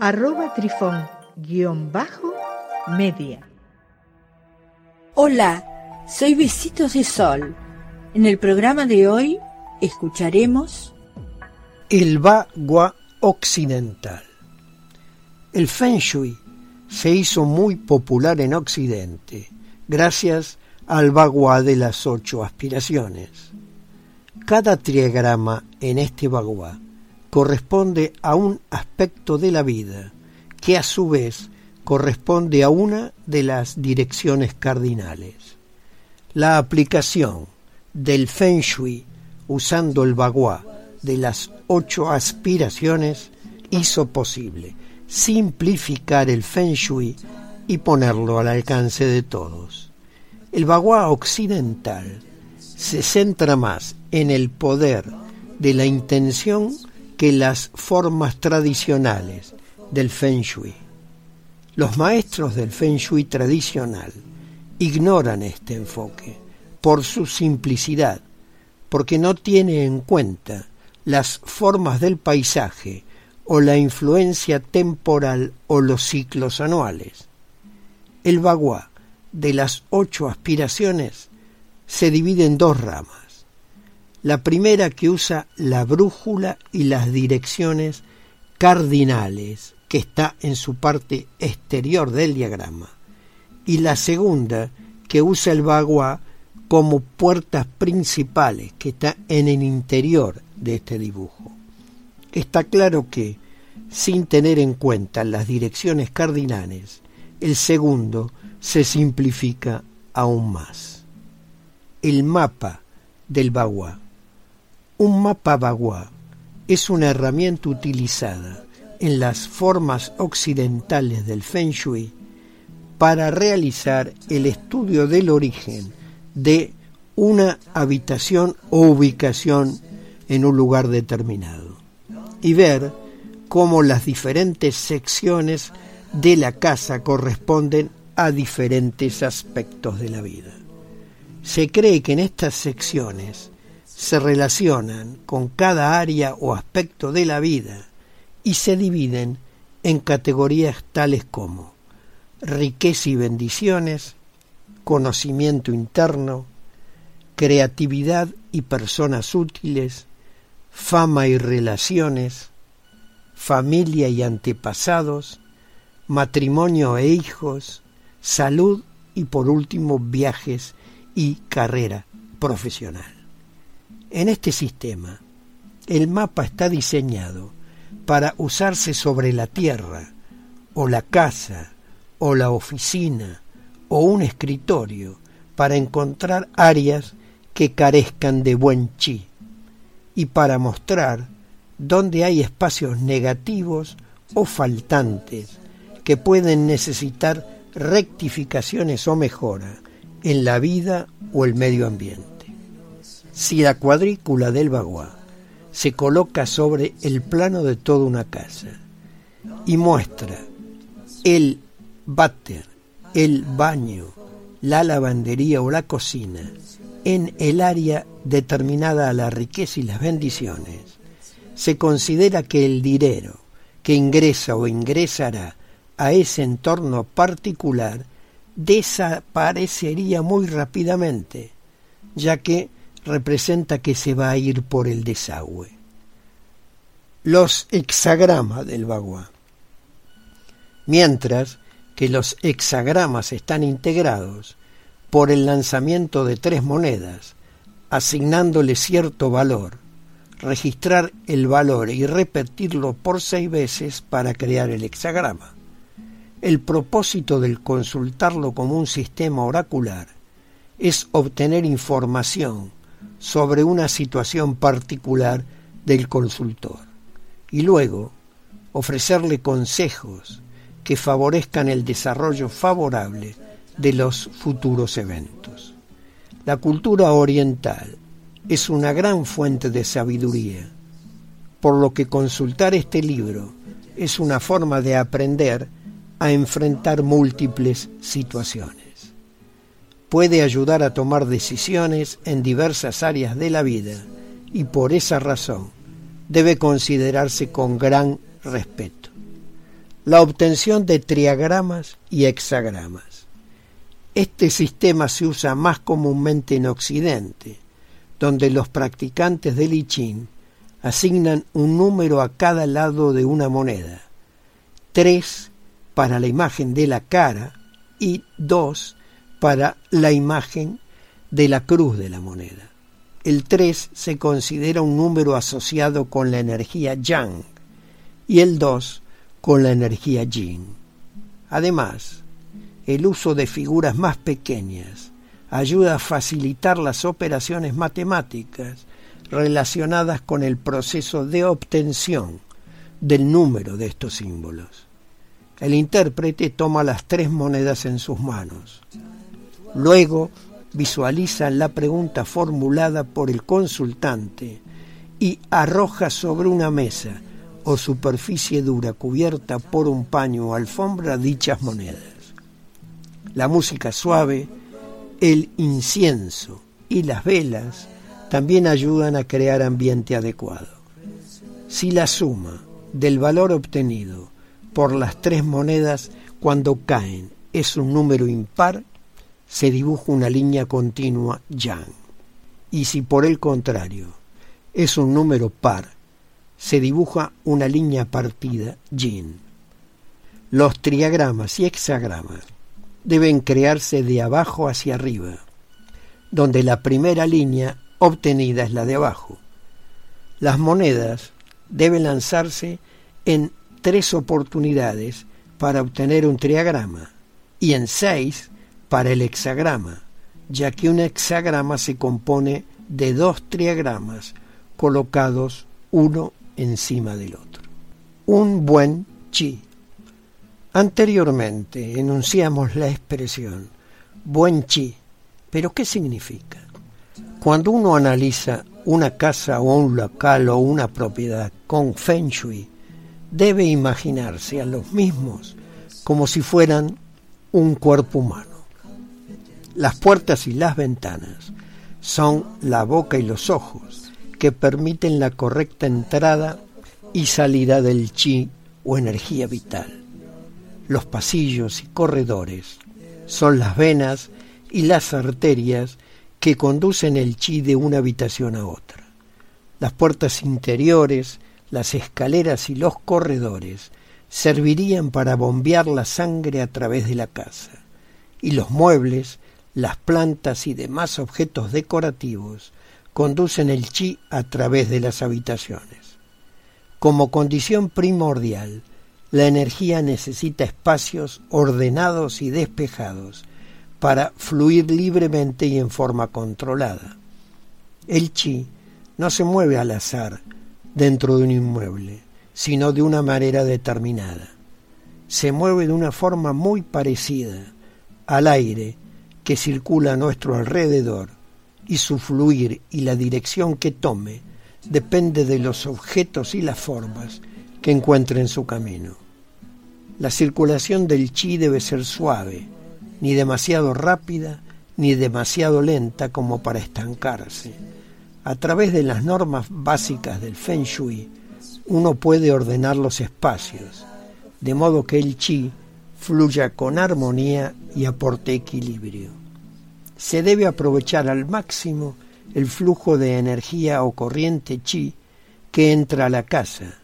arroba trifón guion bajo media. Hola, soy Besitos de Sol. En el programa de hoy escucharemos el Bagua Occidental. El Feng Shui se hizo muy popular en Occidente gracias al Bagua de las ocho aspiraciones. Cada triagrama en este Bagua corresponde a un aspecto de la vida que a su vez corresponde a una de las direcciones cardinales. La aplicación del Feng Shui usando el Bagua de las ocho aspiraciones hizo posible simplificar el Feng Shui y ponerlo al alcance de todos. El Bagua occidental se centra más en el poder de la intención que las formas tradicionales del Feng Shui. Los maestros del Feng Shui tradicional ignoran este enfoque por su simplicidad, porque no tiene en cuenta las formas del paisaje o la influencia temporal o los ciclos anuales. El Bagua de las ocho aspiraciones se divide en dos ramas la primera que usa la brújula y las direcciones cardinales, que está en su parte exterior del diagrama, y la segunda que usa el bagua como puertas principales, que está en el interior de este dibujo. Está claro que, sin tener en cuenta las direcciones cardinales, el segundo se simplifica aún más. El mapa del bagua un mapa bagua es una herramienta utilizada en las formas occidentales del Feng Shui para realizar el estudio del origen de una habitación o ubicación en un lugar determinado y ver cómo las diferentes secciones de la casa corresponden a diferentes aspectos de la vida. Se cree que en estas secciones se relacionan con cada área o aspecto de la vida y se dividen en categorías tales como riqueza y bendiciones, conocimiento interno, creatividad y personas útiles, fama y relaciones, familia y antepasados, matrimonio e hijos, salud y por último viajes y carrera profesional. En este sistema, el mapa está diseñado para usarse sobre la tierra, o la casa, o la oficina, o un escritorio, para encontrar áreas que carezcan de buen chi, y para mostrar dónde hay espacios negativos o faltantes que pueden necesitar rectificaciones o mejora en la vida o el medio ambiente. Si la cuadrícula del bagua se coloca sobre el plano de toda una casa y muestra el váter, el baño, la lavandería o la cocina en el área determinada a la riqueza y las bendiciones, se considera que el dinero que ingresa o ingresará a ese entorno particular desaparecería muy rápidamente, ya que representa que se va a ir por el desagüe. Los hexagramas del bagua. Mientras que los hexagramas están integrados por el lanzamiento de tres monedas, asignándole cierto valor, registrar el valor y repetirlo por seis veces para crear el hexagrama. El propósito del consultarlo como un sistema oracular es obtener información sobre una situación particular del consultor y luego ofrecerle consejos que favorezcan el desarrollo favorable de los futuros eventos. La cultura oriental es una gran fuente de sabiduría, por lo que consultar este libro es una forma de aprender a enfrentar múltiples situaciones. Puede ayudar a tomar decisiones en diversas áreas de la vida y por esa razón debe considerarse con gran respeto. La obtención de triagramas y hexagramas. Este sistema se usa más comúnmente en Occidente, donde los practicantes del I Ching asignan un número a cada lado de una moneda, tres para la imagen de la cara y dos para la imagen de la cruz de la moneda. El 3 se considera un número asociado con la energía yang y el 2 con la energía yin. Además, el uso de figuras más pequeñas ayuda a facilitar las operaciones matemáticas relacionadas con el proceso de obtención del número de estos símbolos. El intérprete toma las tres monedas en sus manos. Luego visualiza la pregunta formulada por el consultante y arroja sobre una mesa o superficie dura cubierta por un paño o alfombra dichas monedas. La música suave, el incienso y las velas también ayudan a crear ambiente adecuado. Si la suma del valor obtenido por las tres monedas cuando caen es un número impar, se dibuja una línea continua yang. Y si por el contrario es un número par, se dibuja una línea partida yin. Los triagramas y hexagramas deben crearse de abajo hacia arriba, donde la primera línea obtenida es la de abajo. Las monedas deben lanzarse en tres oportunidades para obtener un triagrama y en seis para el hexagrama, ya que un hexagrama se compone de dos triagramas colocados uno encima del otro. Un buen chi. Anteriormente enunciamos la expresión buen chi, pero ¿qué significa? Cuando uno analiza una casa o un local o una propiedad con feng shui, debe imaginarse a los mismos como si fueran un cuerpo humano. Las puertas y las ventanas son la boca y los ojos que permiten la correcta entrada y salida del chi o energía vital. Los pasillos y corredores son las venas y las arterias que conducen el chi de una habitación a otra. Las puertas interiores, las escaleras y los corredores servirían para bombear la sangre a través de la casa, y los muebles las plantas y demás objetos decorativos conducen el chi a través de las habitaciones. Como condición primordial, la energía necesita espacios ordenados y despejados para fluir libremente y en forma controlada. El chi no se mueve al azar dentro de un inmueble, sino de una manera determinada. Se mueve de una forma muy parecida al aire que circula a nuestro alrededor y su fluir y la dirección que tome depende de los objetos y las formas que encuentre en su camino. La circulación del chi debe ser suave, ni demasiado rápida ni demasiado lenta como para estancarse. A través de las normas básicas del Feng Shui, uno puede ordenar los espacios, de modo que el chi fluya con armonía y aporte equilibrio se debe aprovechar al máximo el flujo de energía o corriente chi que entra a la casa,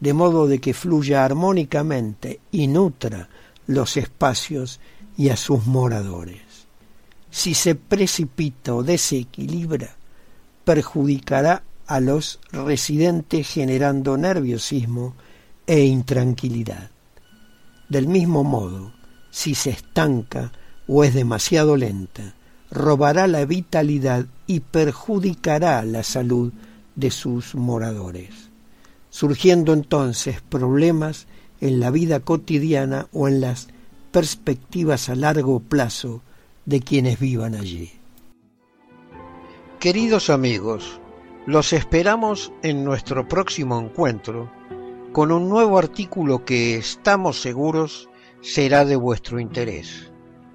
de modo de que fluya armónicamente y nutra los espacios y a sus moradores. Si se precipita o desequilibra, perjudicará a los residentes generando nerviosismo e intranquilidad. Del mismo modo, si se estanca o es demasiado lenta, robará la vitalidad y perjudicará la salud de sus moradores, surgiendo entonces problemas en la vida cotidiana o en las perspectivas a largo plazo de quienes vivan allí. Queridos amigos, los esperamos en nuestro próximo encuentro con un nuevo artículo que estamos seguros será de vuestro interés.